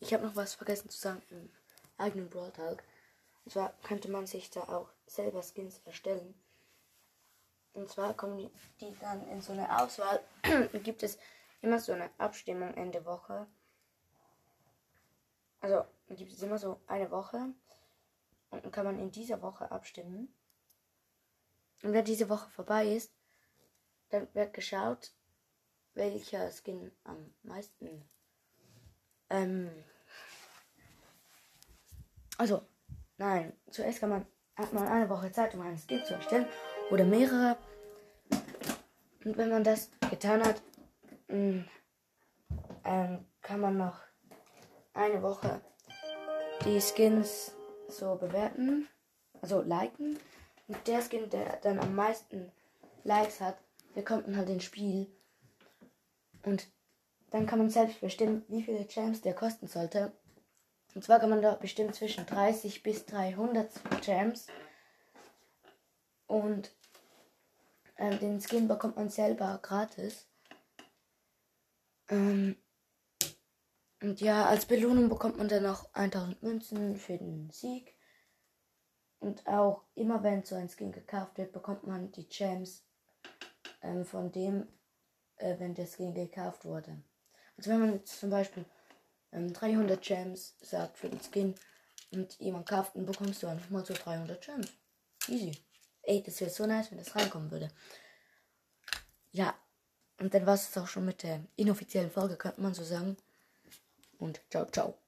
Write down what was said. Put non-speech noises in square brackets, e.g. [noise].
ich habe noch was vergessen zu sagen im eigenen Brawl Talk. Und zwar könnte man sich da auch selber Skins erstellen. Und zwar kommen die, dann in so eine Auswahl. [clears throat] gibt es immer so eine Abstimmung Ende Woche. Also gibt es immer so eine Woche. Und dann kann man in dieser Woche abstimmen. Und wenn diese Woche vorbei ist, dann wird geschaut, welcher Skin am meisten. Ähm, also, nein, zuerst man, hat man eine Woche Zeit, um einen Skin zu erstellen oder mehrere. Und wenn man das getan hat, mh, ähm, kann man noch eine Woche die Skins so bewerten, also liken. Und der Skin, der dann am meisten Likes hat, der kommt dann halt ins Spiel. Und dann kann man selbst bestimmen, wie viele Gems der kosten sollte. Und zwar kann man da bestimmen zwischen 30 bis 300 Gems. Und ähm, den Skin bekommt man selber gratis. Ähm, und ja, als Belohnung bekommt man dann noch 1000 Münzen für den Sieg. Und auch immer wenn so ein Skin gekauft wird, bekommt man die Gems ähm, von dem, äh, wenn der Skin gekauft wurde. Also wenn man jetzt zum Beispiel ähm, 300 Gems sagt für den Skin und jemand kauft, dann bekommst du einfach mal so 300 Gems. Easy. Ey, das wäre so nice, wenn das reinkommen würde. Ja, und dann war es auch schon mit der inoffiziellen Folge, könnte man so sagen. Und ciao, ciao.